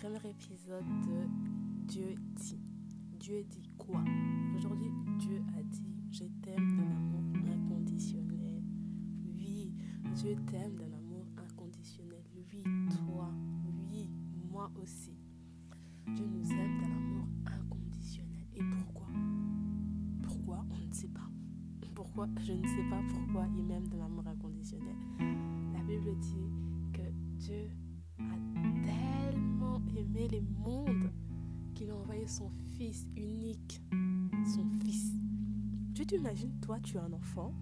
premier épisode de Dieu dit. Dieu dit quoi? Aujourd'hui, Dieu a dit Je t'aime d'un amour inconditionnel. Oui, Dieu t'aime d'un amour inconditionnel. Oui, toi. Oui, moi aussi. Dieu nous aime d'un amour inconditionnel. Et pourquoi? Pourquoi On ne sait pas? Pourquoi Je ne sais pas pourquoi il m'aime d'un amour inconditionnel? La Bible dit que Dieu son fils unique, son fils. Tu t'imagines, toi, tu as un enfant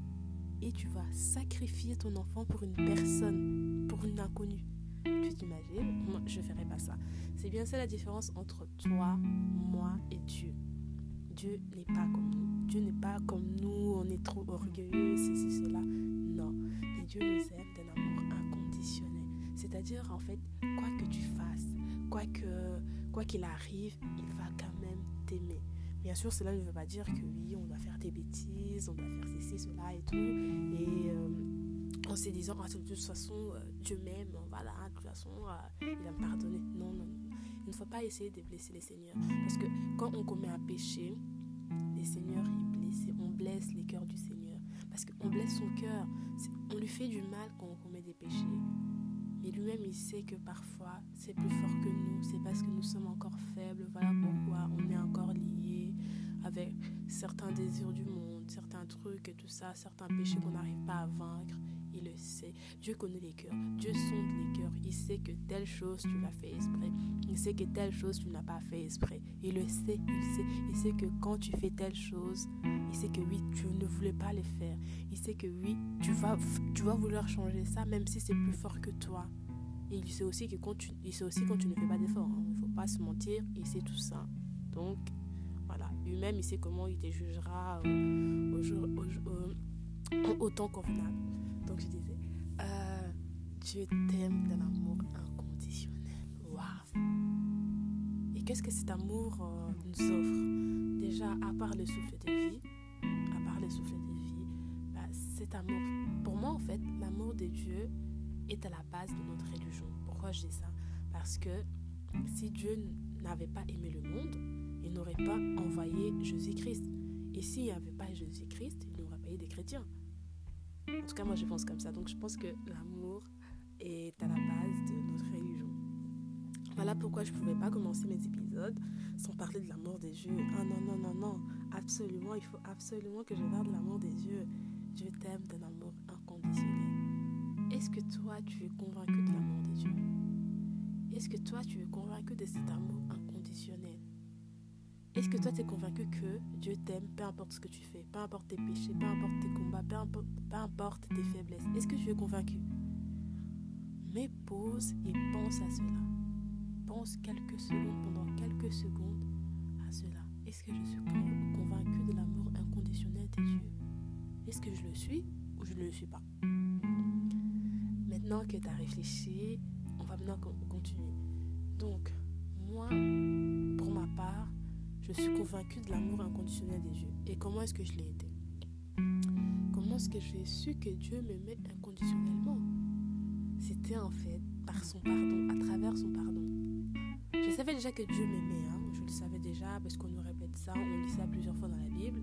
et tu vas sacrifier ton enfant pour une personne, pour une inconnue. Tu t'imagines? Moi, je ne ferais pas ça. C'est bien ça la différence entre toi, moi et Dieu. Dieu n'est pas comme nous. Dieu n'est pas comme nous, on est trop orgueilleux, c'est cela. Non. Mais Dieu nous aime d'un amour inconditionnel. C'est-à-dire, en fait, quoi que tu fasses, quoi que quoi qu'il arrive, il va quand même t'aimer. Bien sûr, cela ne veut pas dire que oui, on doit faire des bêtises, on doit faire ceci, cela et tout. Et euh, en se disant, ah, de toute façon, euh, Dieu m'aime, voilà, de toute façon, euh, il va me pardonner. Non, non, non. Il ne faut pas essayer de blesser les seigneurs. Parce que quand on commet un péché, les seigneurs, ils blessent, on blesse les cœurs du Seigneur. Parce qu'on blesse son cœur. On lui fait du mal quand on commet des péchés. Et lui-même, il sait que parfois, c'est plus fort que nous. C'est parce certains désirs du monde, certains trucs et tout ça, certains péchés qu'on n'arrive pas à vaincre. Il le sait. Dieu connaît les cœurs. Dieu sonde les cœurs. Il sait que telle chose, tu l'as fait exprès. Il sait que telle chose, tu n'as pas fait exprès. Il le sait. Il sait. Il sait que quand tu fais telle chose, il sait que oui, tu ne voulais pas le faire. Il sait que oui, tu vas, tu vas vouloir changer ça, même si c'est plus fort que toi. Il sait aussi que quand tu, il sait aussi quand tu ne fais pas d'effort. Hein. Il ne faut pas se mentir. Il sait tout ça. Donc. Lui-même, il sait comment il te jugera au, jour, au, temps convenable. Donc, je disais, euh, Dieu t'aime d'un amour inconditionnel. Waouh! Et qu'est-ce que cet amour euh, nous offre? Déjà, à part le souffle de vie, à part le souffle de vie, bah, cet amour, pour moi, en fait, l'amour de Dieu, est à la base de notre religion. Pourquoi je dis ça? Parce que si Dieu n'avait pas aimé le monde, il n'aurait pas envoyé Jésus-Christ. Et s'il n'y avait pas Jésus-Christ, il n'aurait pas eu des chrétiens. En tout cas, moi, je pense comme ça. Donc, je pense que l'amour est à la base de notre religion. Voilà pourquoi je ne pouvais pas commencer mes épisodes sans parler de l'amour des yeux. Ah non, non, non, non. Absolument, il faut absolument que je parle de l'amour des yeux. Dieu t'aime d'un amour inconditionnel. Est-ce que toi, tu es convaincu de l'amour de Dieu Est-ce que toi, tu es convaincu de cet amour inconditionnel? Est-ce que toi, tu es convaincu que Dieu t'aime, peu importe ce que tu fais, peu importe tes péchés, peu importe tes combats, peu importe, tes faiblesses Est-ce que tu es convaincu? Mais pose et pense à cela. Pense quelques secondes, pendant quelques secondes, à cela. Est-ce que je suis convaincu de l'amour inconditionnel de Dieu Est-ce que je le suis ou je ne le suis pas? Maintenant que tu as réfléchi, on va maintenant continuer. Donc, moi, pour ma part, je suis convaincue de l'amour inconditionnel de Dieu. Et comment est-ce que je l'ai été? Comment est-ce que j'ai su que Dieu m'aimait inconditionnellement? C'était en fait par son pardon, à travers son pardon. Je savais déjà que Dieu m'aimait, hein. je le savais déjà parce qu'on nous répète ça, on lit ça plusieurs fois dans la Bible.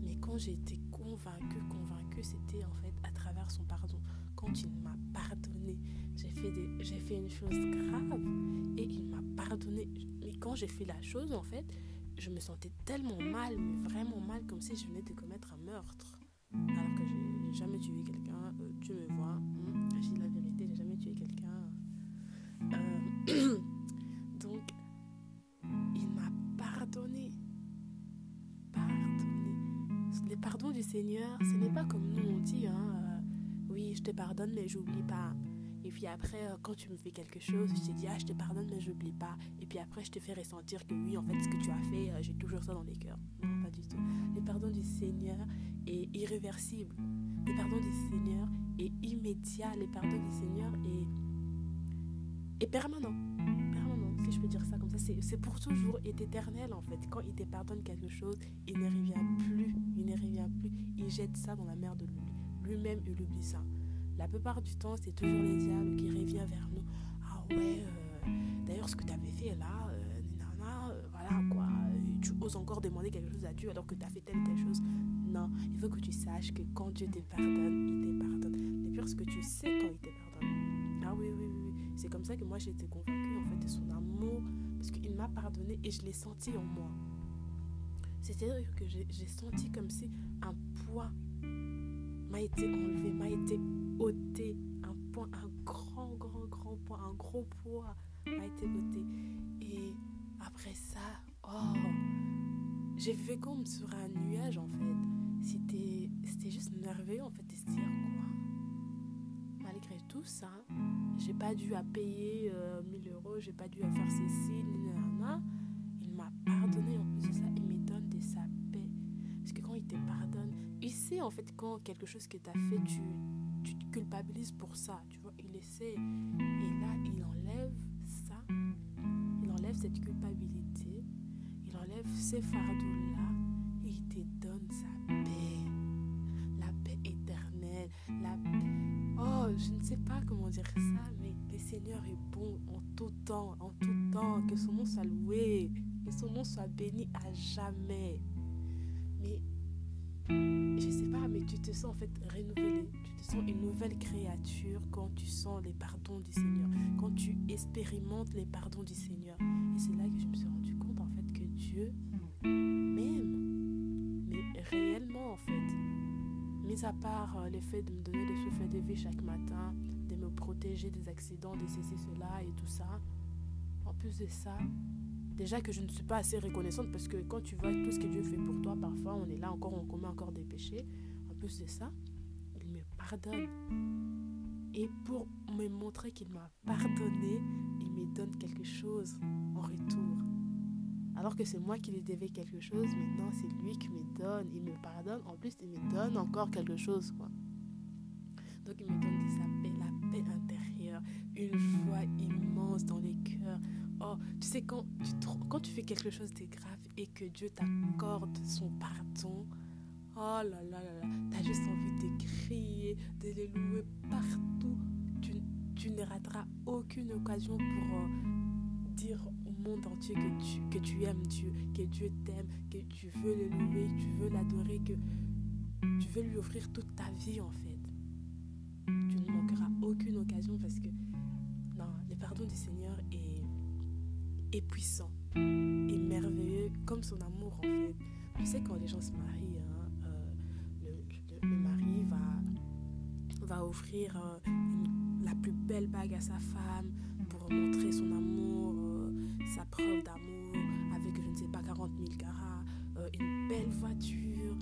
Mais quand j'ai été convaincue, convaincue, c'était en fait à travers son pardon quand il m'a pardonné. J'ai fait, j'ai fait une chose grave et il m'a pardonné. Mais quand j'ai fait la chose, en fait, je me sentais tellement mal, vraiment mal, comme si je venais de commettre un meurtre. Alors que j'ai jamais tué quelqu'un. Euh, tu me vois, hmm, j'ai la vérité, j'ai jamais tué quelqu'un. Euh, donc, il m'a pardonné. Pardonné. Le pardon du Seigneur, ce n'est pas comme nous on dit, hein oui, je te pardonne, mais j'oublie pas. Et puis après, euh, quand tu me fais quelque chose, je te dis, ah, je te pardonne, mais j'oublie pas. Et puis après, je te fais ressentir que oui, en fait, ce que tu as fait, euh, j'ai toujours ça dans les cœurs. Non, pas du tout. Le pardon du Seigneur est irréversible. Le pardon du Seigneur est immédiat. Le pardon du Seigneur est, est permanent. Permanent, si je peux dire ça comme ça. C'est pour toujours et éternel, en fait. Quand il te pardonne quelque chose, il ne revient plus. Il ne revient plus. Il jette ça dans la mer de l'oubli lui-même, il oublie ça. La plupart du temps, c'est toujours les diables qui reviennent vers nous. Ah ouais, euh, d'ailleurs, ce que tu avais fait là, voilà quoi, tu oses encore demander quelque chose à Dieu alors que tu as fait telle telle chose. Non, il faut que tu saches que quand Dieu te pardonne, il te pardonne. Et puis, ce que tu sais quand il te pardonne. Ah oui, oui, oui. C'est comme ça que moi j'ai été convaincue en fait de son amour parce qu'il m'a pardonné et je l'ai senti en moi. C'est-à-dire que j'ai senti comme si un poids m'a été enlevé, m'a été ôté. Un poids, un grand, grand, grand poids, un gros poids m'a été ôté. Et après ça, oh, j'ai fait comme sur un nuage en fait. C'était, c'était juste merveilleux en fait de se dire quoi? Malgré tout ça, j'ai pas dû à payer 1000 euh, euros, j'ai pas dû à faire ceci, Il m'a pardonné en plus de ça, il me donne de sa paix. Parce que quand il te pardonne, il sait en fait quand quelque chose que tu as fait, tu, culpabilises pour ça, tu vois, il essaie. Et là, il enlève ça, il enlève cette culpabilité, il enlève ces fardeaux-là et il te donne sa paix. La paix éternelle, la Oh, je ne sais pas comment dire ça, mais le Seigneur est bon en tout temps, en tout temps. Que son nom soit loué, que son nom soit béni à jamais. Mais je sais pas, mais tu te sens en fait renouvelé. Tu sens une nouvelle créature quand tu sens les pardons du Seigneur, quand tu expérimentes les pardons du Seigneur. Et c'est là que je me suis rendu compte en fait que Dieu m'aime, mais réellement en fait. Mis à part euh, le fait de me donner le souffle de vie chaque matin, de me protéger des accidents, de ceci, cela et tout ça. En plus de ça, déjà que je ne suis pas assez reconnaissante parce que quand tu vois tout ce que Dieu fait pour toi, parfois on est là encore, on commet encore des péchés. En plus de ça, Et pour me montrer qu'il m'a pardonné, il me donne quelque chose en retour. Alors que c'est moi qui lui devais quelque chose, maintenant c'est lui qui me donne. Il me pardonne, en plus il me donne encore quelque chose. Quoi. Donc il me donne sa paix, la paix intérieure, une joie immense dans les cœurs, Oh, tu sais, quand tu, quand tu fais quelque chose de grave et que Dieu t'accorde son pardon, oh là là là là, t'as juste envie de crier, de les louer partout. Tu, ne rateras aucune occasion pour euh, dire au monde entier que tu, aimes Dieu, que Dieu t'aime, que tu veux le louer, tu veux l'adorer, que tu veux lui offrir toute ta vie en fait. Tu ne manqueras aucune occasion parce que le pardon du Seigneur est est puissant et merveilleux comme son amour en fait. Tu sais quand les gens se marient, va, offrir euh, la plus belle bague à sa femme pour montrer son amour, euh, sa preuve d'amour avec je ne sais pas 40 000 carats, une belle voiture,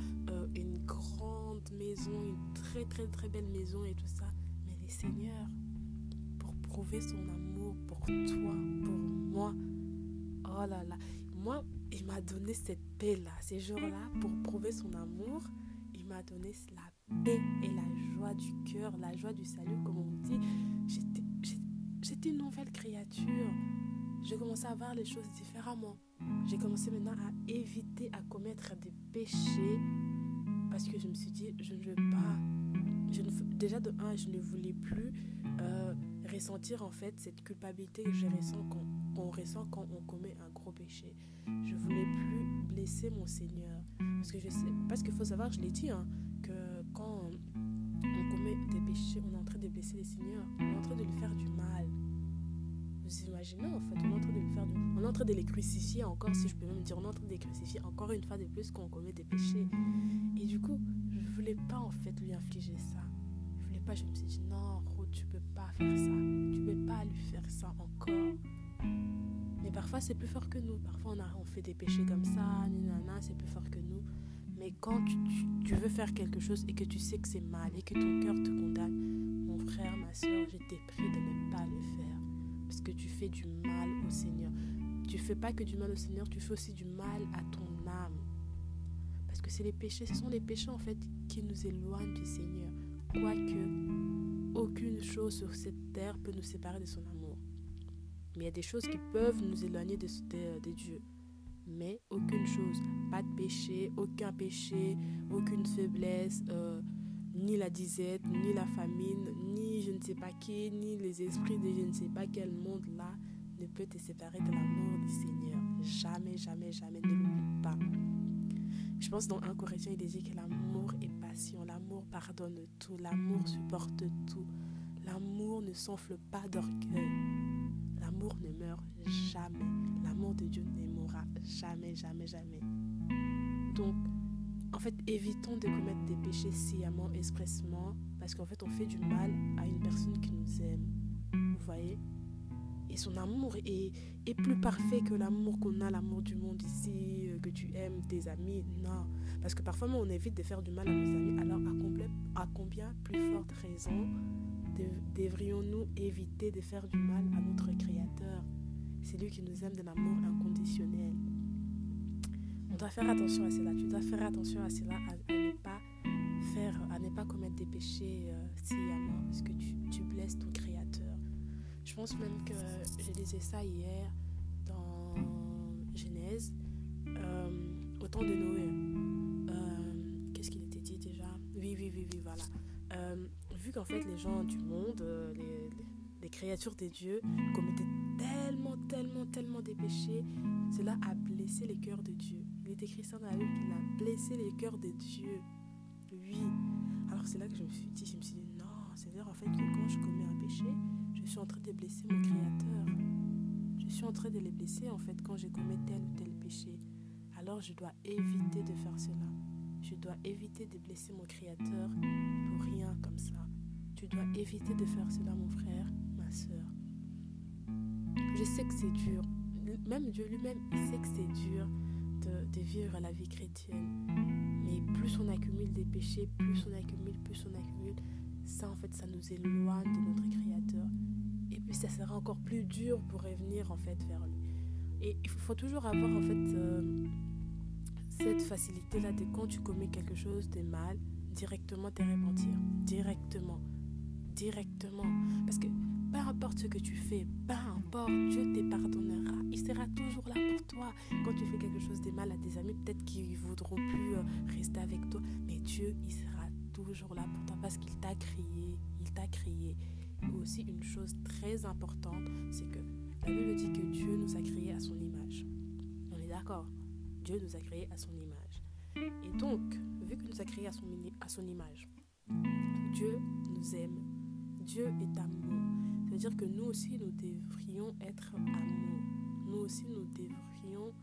une grande maison, une très très très belle maison et tout ça. Mais les seigneurs, pour prouver son amour pour toi, pour moi, Oh là là. Moi, il m'a donné cette paix-là, ces jours-là, pour prouver son amour. Il m'a donné la paix et la joie du cœur, la joie du salut, comme on dit. J'étais une nouvelle créature. J'ai commencé à voir les choses différemment. J'ai commencé maintenant à éviter à commettre des péchés parce que je me suis dit, je ne veux pas. Je ne, déjà de un, je ne voulais plus euh, ressentir en fait cette culpabilité que je ressens quand qu'on ressent quand on commet un gros péché. Je voulais plus blesser mon Seigneur. Parce que je sais, parce qu'il faut savoir, je l'ai dit, hein, quand on commet des péchés, on est en train de blesser le Seigneur. On est en train de lui faire du mal. Vous imaginez en fait, on est en train de lui faire du On est en train de les crucifier encore, si je peux même dire, on est en train de les crucifier encore une fois de plus quand on commet des péchés. Et du coup, je voulais pas en fait lui infliger ça. Je voulais pas, je me suis dit, non, Ruth, tu peux pas faire ça. Tu peux pas lui faire ça encore. Mais parfois, c'est plus fort que nous. Parfois, on, a, on fait des péchés comme ça, c'est plus fort que nous. Mais quand tu, veux faire quelque chose et que tu sais que c'est mal et que ton cœur te condamne, mon frère, ma soeur, je t'ai pris de ne pas le faire. Parce que tu fais du mal au Seigneur. Tu fais pas que du mal au Seigneur, tu fais aussi du mal à ton âme. Parce que c'est les péchés, ce sont les péchés en fait qui nous éloignent du Seigneur. Quoique, aucune chose sur cette terre peut nous séparer de son amour. Mais il y a des choses qui peuvent nous éloigner de, de, Dieu. Mais aucune chose, pas de péché, aucun péché, aucune faiblesse, euh, ni la disette, ni la famine, ni je ne sais pas qui, ni les esprits de je ne sais pas quel monde là peut te séparer de l'amour du Seigneur. Jamais, jamais, jamais, ne l'oublie pas. Je pense dans un Corinthiens, il dit que l'amour est patient, l'amour pardonne tout, l'amour supporte tout, l'amour ne s'enfle pas d'orgueil, l'amour ne meurt jamais, l'amour de Dieu ne jamais, jamais, jamais. Donc, en fait, évitons de commettre des péchés sciemment, expressement, parce qu'en fait, on fait du mal à une personne qui nous aime. Vous voyez? Et son amour est, plus parfait que l'amour qu'on a, l'amour du monde ici, euh, que tu aimes tes amis. Non. Parce que parfois, on évite de faire du mal à nos amis. Alors, à combien, à combien plus forte raison devrions-nous éviter de faire du mal à notre Créateur? C'est lui qui nous aime de l'amour inconditionnel dois faire attention à cela. Tu dois faire attention à cela, à, ne pas faire, à ne pas commettre des péchés euh, parce que tu, blesses ton Créateur. Je pense même que j'ai lisé ça hier dans Genèse, euh, au temps de Noé. Euh, qu'est-ce qu'il était dit déjà? Oui, oui, oui, oui, voilà. vu qu'en fait les gens du monde, les, les créatures des dieux commettaient tellement, tellement, tellement des péchés, cela a blessé les cœurs de Dieu. Il est écrit ça dans la Bible qu'il a blessé les cœurs de Dieu. Oui. Alors c'est là que je me suis dit, je me suis dit, non, c'est-à-dire en fait que quand je commets un péché, je suis en train de blesser mon Créateur. Je suis en train de les blesser en fait quand je commets tel ou tel péché. Alors je dois éviter de faire cela. Je dois éviter de blesser mon Créateur pour rien comme ça. Tu dois éviter de faire cela, mon frère, ma soeur. Je sais que c'est dur. Même Dieu lui-même, sait que c'est dur de, vivre la vie chrétienne. Mais plus on accumule des péchés, plus on accumule, plus on accumule, ça en fait, ça nous éloigne de notre Créateur. Et puis ça sera encore plus dur pour revenir en fait vers lui. Et il faut toujours avoir en fait euh, cette facilité-là de quand tu commets quelque chose de mal, directement te repentir. Directement. Directement. Parce que peu importe ce que tu fais, peu importe, Dieu te pardonnera. Il sera toujours là pour toi. Quand tu fais quelque chose de mal à tes amis, peut-être qu'ils ne voudront plus euh, rester avec toi. Mais Dieu, il sera toujours là pour toi parce qu'il t'a créé. Il t'a créé. Aussi, une chose très importante, c'est que la Bible dit que Dieu nous a créés à son image. On est d'accord? Dieu nous a créés à son image. Et donc, vu qu'il nous a créés à son image, Dieu nous aime. Dieu est amour. C'est-à-dire que nous aussi, nous devrions être amour. Nous aussi, nous devrions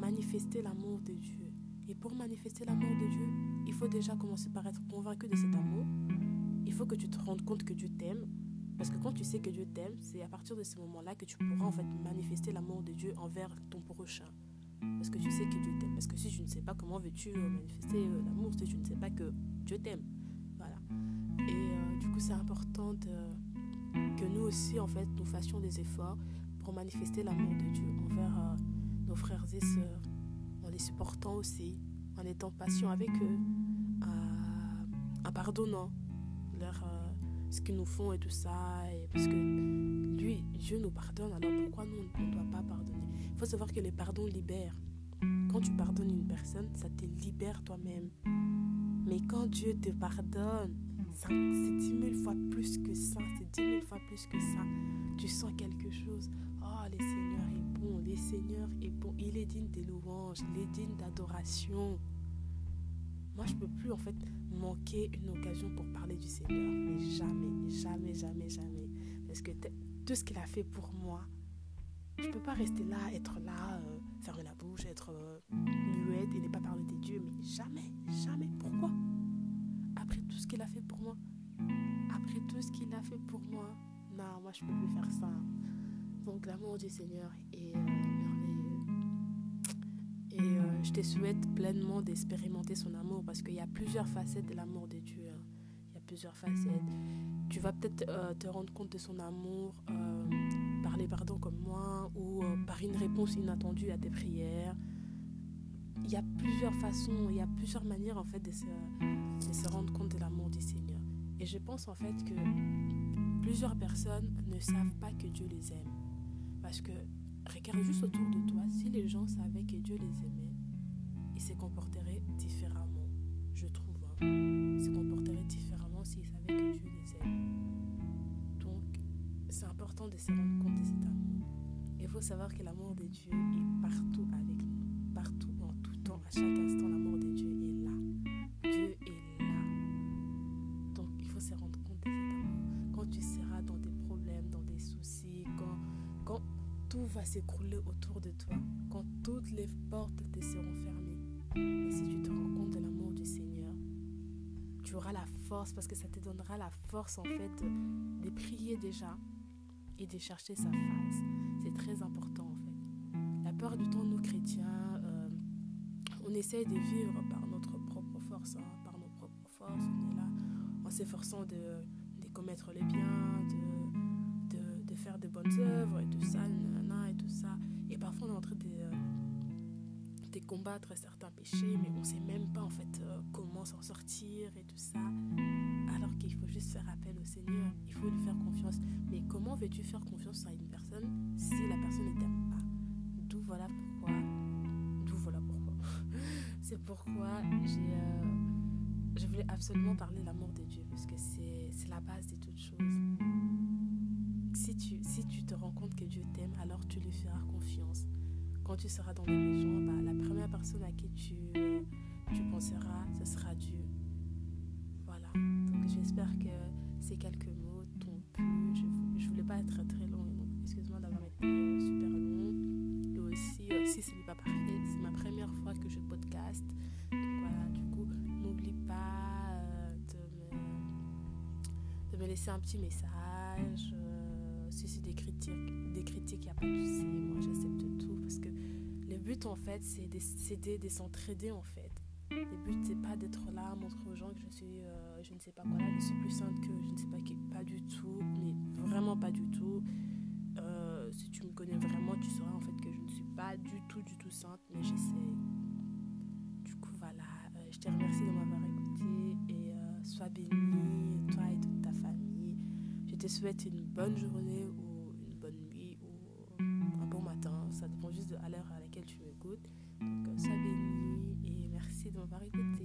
manifester l'amour de Dieu. Et pour manifester l'amour de Dieu, il faut déjà commencer par être convaincu de cet amour. Il faut que tu te rendes compte que Dieu t'aime. Parce que quand tu sais que Dieu t'aime, c'est à partir de ce moment-là que tu pourras en fait manifester l'amour de Dieu envers ton prochain. Parce que tu sais que Dieu t'aime. Parce que si tu ne sais pas comment veux-tu euh, manifester euh, l'amour, si tu ne sais pas que Dieu t'aime. Voilà. Et euh, du coup, c'est important de nous aussi, en fait, nous fassions des efforts pour manifester l'amour de Dieu envers euh, nos frères et sœurs, en les supportant aussi, en étant patient avec eux, en pardonnant leur, euh, ce qu'ils nous font et tout ça. Et parce que lui, Dieu nous pardonne, alors pourquoi nous, ne doit pas pardonner? Il faut savoir que les pardons libèrent. Quand tu pardonnes une personne, ça te libère toi-même. Mais quand Dieu te pardonne, c'est dix mille fois plus que ça, c'est dix mille fois plus que ça. Tu sens quelque chose. Oh, le Seigneur est bon, le Seigneur est bon. Il est digne de louanges, il est digne d'adoration. Moi, je peux plus en fait manquer une occasion pour parler du Seigneur, mais jamais, jamais, jamais, jamais. Parce que tout ce qu'il a fait pour moi, je peux pas rester là, être là, euh, fermer la bouche, être euh, muette et ne pas parler de Dieu, mais jamais, jamais. Pourquoi? Après tout ce qu'il a fait pour moi. Après tout ce qu'il a fait pour moi. Non, moi je peux plus faire ça. Donc l'amour du Seigneur est euh, merveilleux. Et euh, je te souhaite pleinement d'expérimenter son amour parce qu'il y a plusieurs facettes de l'amour de Dieu. Hein. Il y a plusieurs facettes. Tu vas peut-être euh, te rendre compte de son amour par les pardons comme moi ou par une réponse inattendue à tes prières il y a plusieurs façons, il y a plusieurs manières en fait de se, rendre compte de l'amour du Seigneur. Et je pense en fait que plusieurs personnes ne savent pas que Dieu les aime. Parce que regarde juste autour de toi, si les gens savaient que Dieu les aimait, ils se comporteraient différemment, je trouve. Hein. Ils se comporteraient différemment s'ils savaient que Dieu les aime. Donc, c'est important de se rendre compte de cet amour. savoir que l'amour de Dieu est partout avec chaque instant, l'amour de Dieu est là. Dieu est là. Donc il faut se rendre compte de cet amour. Quand tu seras dans des problèmes, dans des soucis, quand, quand tout va s'écrouler autour de toi, quand toutes les portes te seront fermées, et si tu te rends compte de l'amour du Seigneur, tu auras la force parce que ça te donnera la force en fait de, de prier déjà et de chercher sa face. C'est très important en fait. La peur du temps, nous chrétiens, on essaie de vivre par notre propre force, hein, par nos propres forces. On est là en s'efforçant de, commettre les biens, de, de, de, faire de bonnes œuvres et tout ça, et tout ça. Et parfois on est en train de, de combattre certains péchés, mais on ne sait même pas en fait euh, comment s'en sortir et tout ça. Alors qu'il faut juste faire appel au Seigneur, il faut lui faire confiance. Mais comment veux-tu faire confiance à une personne si la personne ne t'aime pas? D'où voilà pourquoi. C'est pourquoi euh, je voulais absolument parler de l'amour de Dieu parce que c'est, la base de toutes choses. Si tu, te rends compte que Dieu t'aime, alors tu lui feras confiance. Quand tu seras dans les maisons, bah, la première personne à qui tu laisser un petit message. Euh, si c'est des critiques, des critiques, il n'y a pas de souci. Moi, j'accepte tout parce que le but, en fait, c'est d'aider, de s'entraider, en fait. Le but, c'est pas d'être là montrer aux gens que je suis, euh, je ne sais pas quoi là, je suis plus sainte que je ne sais pas qui. Pas du tout, mais vraiment pas du tout. Euh, si tu me connais vraiment, tu sauras en fait que je ne suis pas du tout, du tout sainte, mais j'essaie. Du coup, voilà. Je te remercie de m'avoir écouté et sois béni, te souhaite une bonne journée ou une bonne nuit ou un bon matin. Ça dépend juste de l'heure à laquelle tu m'écoutes. Donc, sois béni et merci de m'avoir écouté.